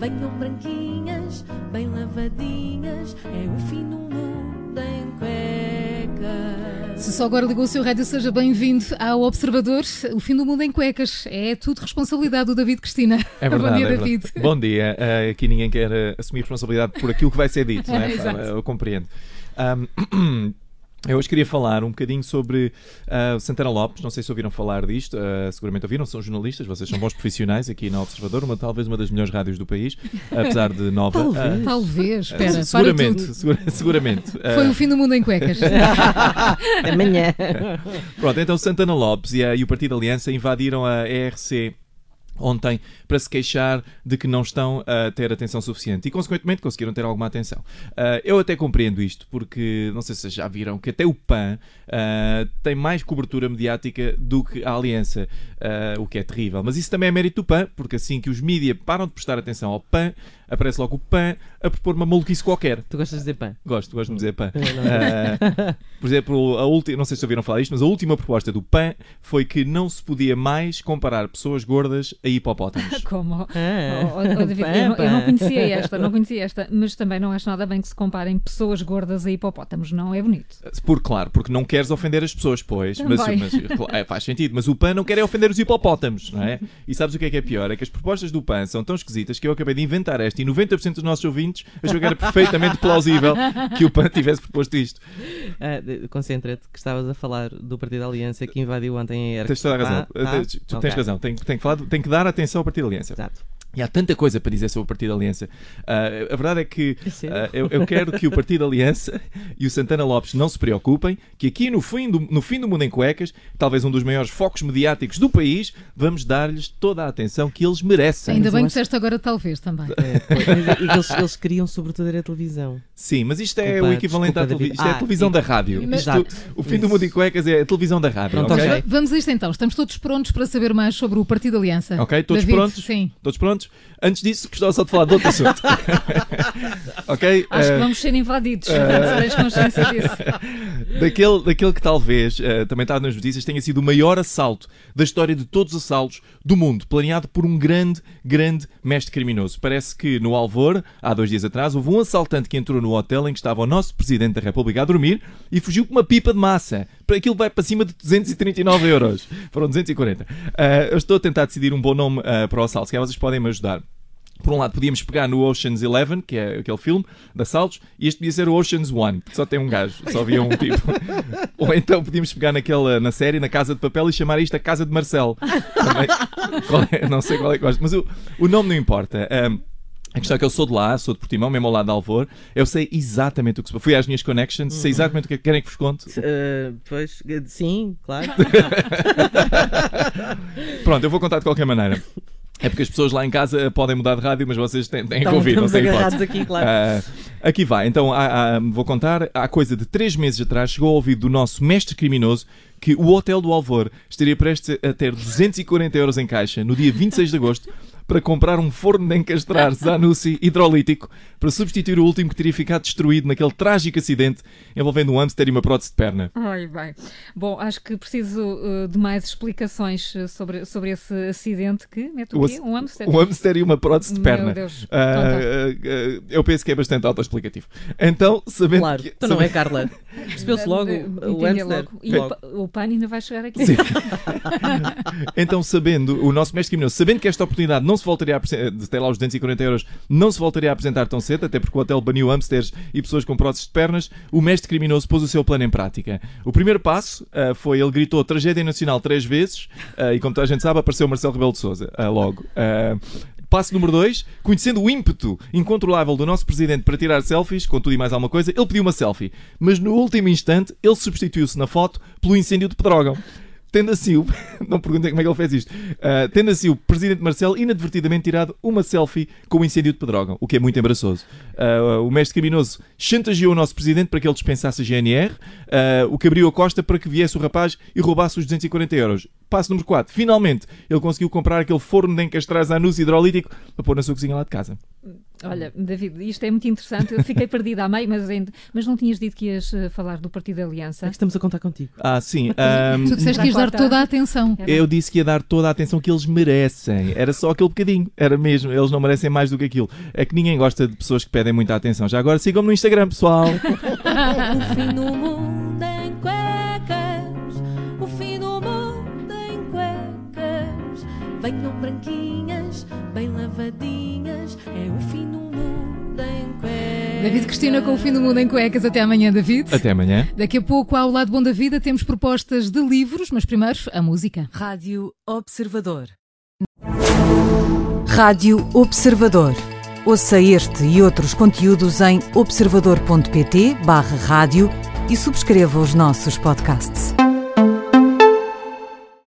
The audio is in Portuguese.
Venham branquinhas, bem lavadinhas, é o fim do mundo em cuecas. Se só agora ligou o seu rádio, seja bem-vindo ao Observador. O fim do mundo em cuecas é tudo responsabilidade do David Cristina. É verdade. Bom dia, é David. verdade. Bom dia. Uh, aqui ninguém quer assumir responsabilidade por aquilo que vai ser dito, não é? Exato. Eu compreendo. Um, Eu hoje queria falar um bocadinho sobre uh, Santana Lopes, não sei se ouviram falar disto, uh, seguramente ouviram, são jornalistas, vocês são bons profissionais aqui na Observador, uma, talvez uma das melhores rádios do país, apesar de nova. Talvez. Uh, Talvez, espera, para seguramente, tudo. segura- seguramente. Foi o fim do mundo em cuecas. Amanhã. Pronto, então Santana Lopes e, a- e o Partido Aliança invadiram a ERC ontem para se queixar de que não estão a ter atenção suficiente e, consequentemente, conseguiram ter alguma atenção. Ah, eu até compreendo isto, porque não sei se vocês já viram que até o PAN ah, tem mais cobertura mediática do que a Aliança, ah, o que é terrível. Mas isso também é mérito do PAN, porque assim que os mídias param de prestar atenção ao PAN, aparece logo o PAN a propor uma maluquice qualquer. Tu gostas de dizer pão? Gosto, gosto de dizer PAN. Por exemplo, a última, não sei se ouviram falar isto, mas a última proposta do PAN foi que não se podia mais comparar pessoas gordas a hipopótamos. Como? Ah, Oh, oh, David, eu, não, eu não conhecia esta, não conhecia esta, mas também não acho nada bem que se comparem pessoas gordas a hipopótamos, não é bonito. Por claro, porque não queres ofender as pessoas, pois. Mas, mas, é, faz sentido. Mas o PAN não quer é ofender os hipopótamos, não é? E sabes o que é que é pior? É que as propostas do PAN são tão esquisitas que eu acabei de inventar esta e 90% dos nossos ouvintes achou que era perfeitamente plausível que o PAN tivesse proposto isto. Ah, Concentra-te que estavas a falar do Partido Aliança que invadiu ontem a ERC. Tens toda a razão. Ah, tu tens Ok. razão. Tem, tem que falar, tem que dar atenção ao Partido Aliança. Exato. E há tanta coisa para dizer sobre o Partido Aliança. Ah, a verdade é que É ah, eu, eu quero que o Partido Aliança e o Santana Lopes não se preocupem, que aqui no fim, do, no fim do Mundo em Cuecas, talvez um dos maiores focos mediáticos do país, vamos dar-lhes toda a atenção que eles merecem. Ainda bem que disseste agora talvez também. É, pois, mas- e que eles, eles queriam sobretudo era a televisão. Sim, mas isto é o equivalente à televisão. Isto é a Ah, televisão e- da rádio. Mas- Isto- Exato. o fim do Mundo em Cuecas é a televisão da rádio. Pronto, ok? ok. Vamos a isto então, estamos todos prontos para saber mais sobre o Partido Aliança. Ok, todos David, prontos? Sim. Todos prontos? Antes disso, gostava só de falar de outro assunto. ok? Acho Ah, que vamos ser invadidos. Tens consciência disso. daquele, daquele que talvez, eh, também está nas notícias, tenha sido o maior assalto da história de todos os assaltos do mundo, planeado por um grande, grande mestre criminoso. Parece que no Alvor, há dois dias atrás, houve um assaltante que entrou no hotel em que estava o nosso Presidente da República a dormir e fugiu com uma pipa de massa. Aquilo vai para cima de 239 euros. Foram 240. Ah, eu estou a tentar decidir um bom nome ah, para o assalto, se calhar vocês podem me ajudar. Por um lado, podíamos pegar no Ocean's Eleven, que é aquele filme de assaltos, e este podia ser o Ocean's One, porque só tem um gajo, só havia um tipo. Ou então podíamos pegar naquela, na série, na Casa de Papel, e chamar isto a Casa de Marcel. Também, é? não sei qual é que gosto, mas o, o nome não importa. Ahm, a questão é que eu sou de lá, sou de Portimão, mesmo ao lado de Alvor. Eu sei exatamente o que se Fui às minhas connections, sei exatamente o que é que querem que vos conte. Ah, pois, eh, sim, claro. Pronto, eu vou contar de qualquer maneira. É porque as pessoas lá em casa podem mudar de rádio, mas vocês têm, têm que Estamos- ouvir, não sei agarrados aqui, claro. Ah, aqui vai. Então, há- há- vou contar. Há coisa de três meses atrás chegou ao ouvido do nosso mestre criminoso que o Hotel do Alvor estaria prestes a ter 240 euros em caixa no dia 26 de agosto para comprar um forno de encastrar Zanussi hidrolítico para substituir o último que teria ficado destruído naquele trágico acidente envolvendo um hamster e uma prótese de perna. Ai, bem. Bom, acho que preciso uh, de mais explicações uh, sobre, sobre esse acidente que mete o O quê? Um hamster. Um hamster e uma prótese de Meu perna. Deus. Então tá. ah, ah, eu penso que é bastante autoexplicativo. Então, sabendo Claro. que. Então não é, Carla? Percebeu-se logo o hamster. logo. E Logo. o, pa- o PAN ainda vai chegar aqui. Sim. então, sabendo, o nosso mestre criminoso, sabendo que esta oportunidade não se voltaria a apresen- de ter lá os 240 euros, não se voltaria a apresentar tão cedo, até porque o hotel baniu hamsters e pessoas com próteses de pernas, o mestre criminoso pôs o seu plano em prática. O primeiro passo ah, foi, ele gritou tragédia nacional três vezes, ah, e como toda a gente sabe, apareceu Marcelo Rebelo de Sousa logo. Ah, Passo número 2, conhecendo o ímpeto incontrolável do nosso presidente para tirar selfies, com tudo e mais alguma coisa, ele pediu uma selfie. Mas no último instante, ele substituiu-se na foto pelo incêndio de Pedrógão. Tendo assim o. Não perguntem como é que ele fez isto. Ah, tendo assim o Presidente Marcelo inadvertidamente tirado uma selfie com o incêndio de Pedrógão, o que é muito embaraçoso. Ah, o mestre criminoso chantageou o nosso Presidente para que ele dispensasse a GNR, ah, o que abriu a costa para que viesse o rapaz e roubasse os 240 euros. Passo número 4. Finalmente, ele conseguiu comprar aquele forno de encastrar anúncio hidrolítico para pôr na sua cozinha lá de casa. Olha, David, isto é muito interessante. Eu fiquei perdida a meio, mas, ainda- mas não tinhas dito que ias eh, falar do Partido da Aliança. É que estamos a contar contigo. Ah, sim. ahm, Tu disseste que ias dar toda a atenção. É eu disse que ia dar toda a atenção que eles merecem. Era só aquele bocadinho. Era mesmo. Eles não merecem mais do que aquilo. É que ninguém gosta de pessoas que pedem muita atenção. Já agora sigam-me no Instagram, pessoal. O fim do mundo em cuecas, o fim do mundo em cuecas. Venham branquinhas, bem lavadinhas, David Cristina com o fim do mundo em cuecas. Até amanhã, David. Até amanhã. Daqui a pouco, ao lado bom da vida, temos propostas de livros, mas primeiro a música. Rádio Observador. Rádio Observador. Ouça este e outros conteúdos em observador.pt/barra rádio e subscreva os nossos podcasts.